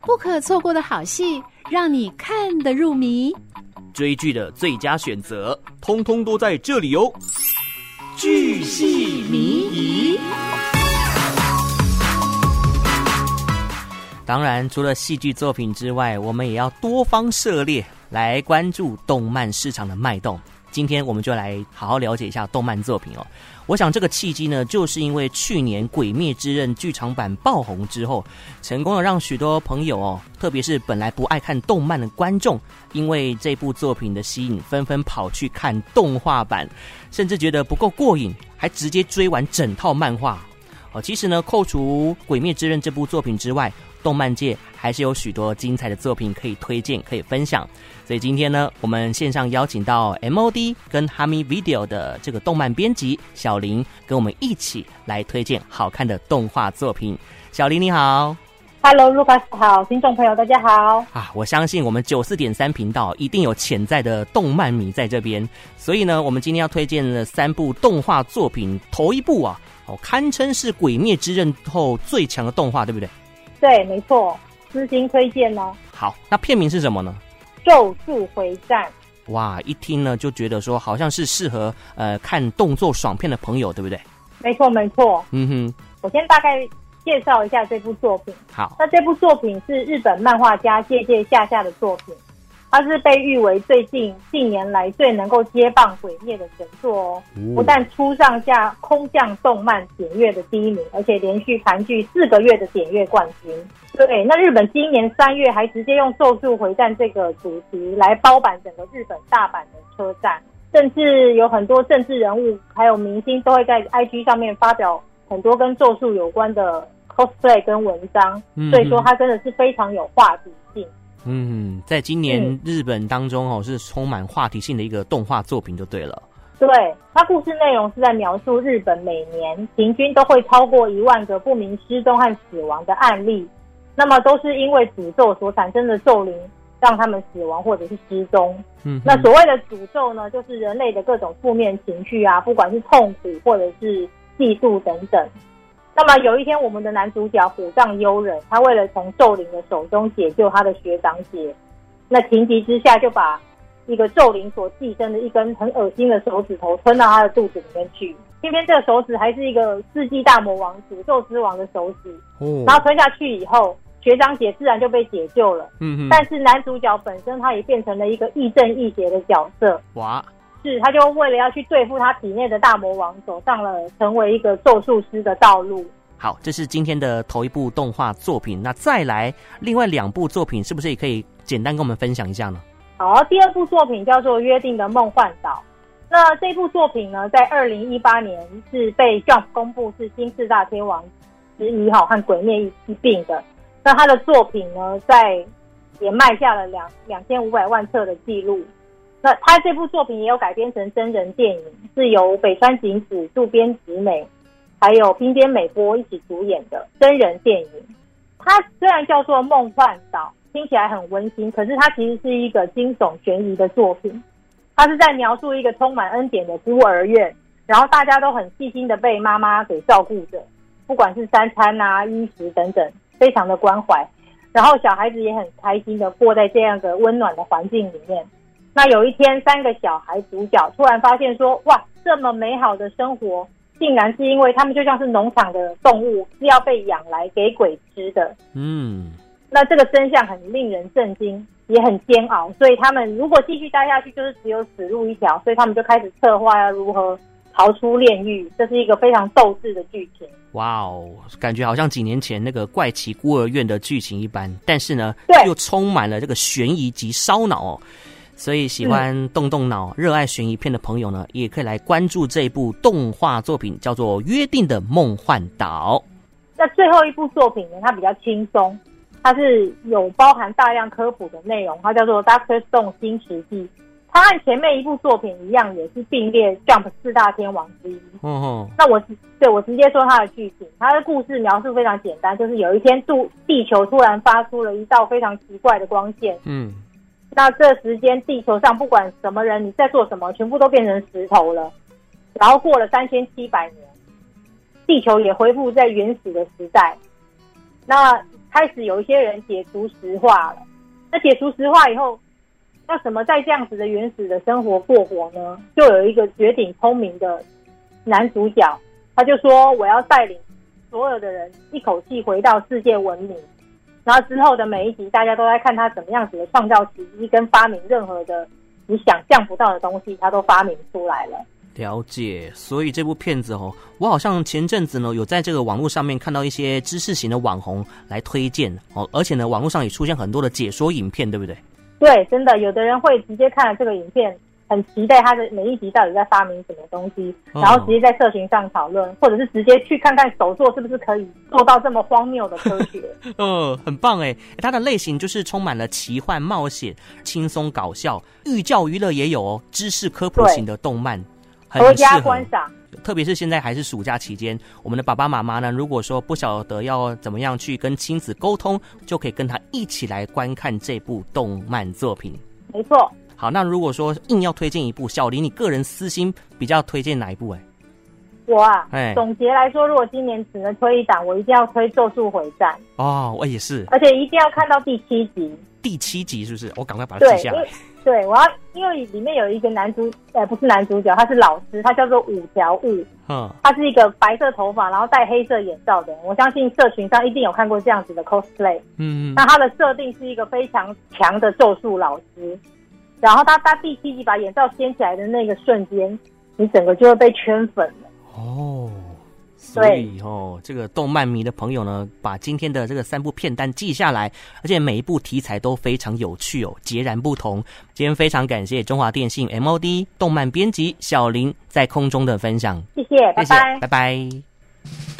不可错过的好戏，让你看得入迷。追剧的最佳选择，通通都在这里哦！剧戏迷疑。当然，除了戏剧作品之外，我们也要多方涉猎，来关注动漫市场的脉动。今天我们就来好好了解一下动漫作品哦。我想这个契机呢，就是因为去年《鬼灭之刃》剧场版爆红之后，成功的让许多朋友哦，特别是本来不爱看动漫的观众，因为这部作品的吸引，纷纷跑去看动画版，甚至觉得不够过瘾，还直接追完整套漫画。哦，其实呢，扣除《鬼灭之刃》这部作品之外，动漫界还是有许多精彩的作品可以推荐、可以分享。所以今天呢，我们线上邀请到 MOD 跟 Hami Video 的这个动漫编辑小林，跟我们一起来推荐好看的动画作品。小林你好，Hello Lucas 好，听众朋友大家好啊！我相信我们九四点三频道一定有潜在的动漫迷在这边，所以呢，我们今天要推荐的三部动画作品，头一部啊，哦，堪称是《鬼灭之刃》后最强的动画，对不对？对，没错，私心推荐哦。好，那片名是什么呢？咒术回战。哇，一听呢就觉得说好像是适合呃看动作爽片的朋友，对不对？没错，没错。嗯哼，我先大概介绍一下这部作品。好，那这部作品是日本漫画家借借下下的作品。它是被誉为最近近年来最能够接棒鬼灭的神作哦，不但初上下空降动漫点阅的第一名，而且连续盘踞四个月的点阅冠军。对，那日本今年三月还直接用《咒术回战》这个主题来包办整个日本大阪的车站，甚至有很多政治人物还有明星都会在 IG 上面发表很多跟咒术有关的 cosplay 跟文章，所以说它真的是非常有话题性。嗯，在今年日本当中哦，是充满话题性的一个动画作品就对了。对，它故事内容是在描述日本每年平均都会超过一万个不明失踪和死亡的案例，那么都是因为诅咒所产生的咒灵让他们死亡或者是失踪。嗯，那所谓的诅咒呢，就是人类的各种负面情绪啊，不管是痛苦或者是嫉妒等等。那么有一天，我们的男主角虎杖悠仁，他为了从咒灵的手中解救他的学长姐，那情急之下就把一个咒灵所寄生的一根很恶心的手指头吞到他的肚子里面去。偏偏这个手指还是一个世纪大魔王诅咒之王的手指，哦，然后吞下去以后，学长姐自然就被解救了。但是男主角本身他也变成了一个亦正亦邪的角色。哇！是，他就为了要去对付他体内的大魔王，走上了成为一个咒术师的道路。好，这是今天的头一部动画作品。那再来另外两部作品，是不是也可以简单跟我们分享一下呢？好，第二部作品叫做《约定的梦幻岛》。那这部作品呢，在二零一八年是被 Jump 公布是新四大天王之一，哈，和《鬼灭》一一并的。那他的作品呢，在也卖下了两两千五百万册的记录。那他这部作品也有改编成真人电影，是由北川景子、渡边直美，还有滨边美波一起主演的真人电影。它虽然叫做《梦幻岛》，听起来很温馨，可是它其实是一个惊悚悬疑的作品。它是在描述一个充满恩典的孤儿院，然后大家都很细心的被妈妈给照顾着，不管是三餐啊、衣食等等，非常的关怀。然后小孩子也很开心的过在这样的温暖的环境里面。那有一天，三个小孩主角突然发现说：“哇，这么美好的生活，竟然是因为他们就像是农场的动物，是要被养来给鬼吃的。”嗯，那这个真相很令人震惊，也很煎熬。所以他们如果继续待下去，就是只有死路一条。所以他们就开始策划要如何逃出炼狱。这是一个非常斗志的剧情。哇哦，感觉好像几年前那个怪奇孤儿院的剧情一般，但是呢，对，又充满了这个悬疑及烧脑哦。所以喜欢动动脑、热爱悬疑片的朋友呢，也可以来关注这一部动画作品，叫做《约定的梦幻岛》。那最后一部作品呢，它比较轻松，它是有包含大量科普的内容，它叫做《Doctor Stone 新石纪》。它和前面一部作品一样，也是并列 Jump 四大天王之一。嗯哼。那我对我直接说它的剧情，它的故事描述非常简单，就是有一天，度地球突然发出了一道非常奇怪的光线。嗯。那这时间，地球上不管什么人，你在做什么，全部都变成石头了。然后过了三千七百年，地球也恢复在原始的时代。那开始有一些人解除石化了。那解除石化以后，要怎么在这样子的原始的生活过活呢？就有一个绝顶聪明的男主角，他就说：“我要带领所有的人一口气回到世界文明。”然后之后的每一集，大家都在看他怎么样子的创造奇迹跟发明任何的你想象不到的东西，他都发明出来了。了解，所以这部片子哦，我好像前阵子呢有在这个网络上面看到一些知识型的网红来推荐哦，而且呢网络上也出现很多的解说影片，对不对？对，真的，有的人会直接看了这个影片，很期待他的每一集到底在发明什么东西，然后直接在社群上讨论，哦、或者是直接去看看手作是不是可以做到这么荒谬的科学。嗯，很棒哎，它的类型就是充满了奇幻冒险、轻松搞笑、寓教于乐也有哦，知识科普型的动漫。合家观赏，特别是现在还是暑假期间，我们的爸爸妈妈呢，如果说不晓得要怎么样去跟亲子沟通，就可以跟他一起来观看这部动漫作品。没错。好，那如果说硬要推荐一部，小林，你个人私心比较推荐哪一部？哎，我啊，哎，总结来说，如果今年只能推一档，我一定要推《咒术回战》。哦，我也是，而且一定要看到第七集。第七集是不是？我赶快把它记下来。对，我要，因为里面有一个男主，呃，不是男主角，他是老师，他叫做五条悟。嗯，他是一个白色头发，然后戴黑色眼罩的人。我相信社群上一定有看过这样子的 cosplay。嗯嗯。那他的设定是一个非常强的咒术老师，然后他他第七集把眼罩掀起来的那个瞬间，你整个就会被圈粉了。哦。所以哦，这个动漫迷的朋友呢，把今天的这个三部片单记下来，而且每一部题材都非常有趣哦，截然不同。今天非常感谢中华电信 MOD 动漫编辑小林在空中的分享，谢谢，拜拜，拜拜。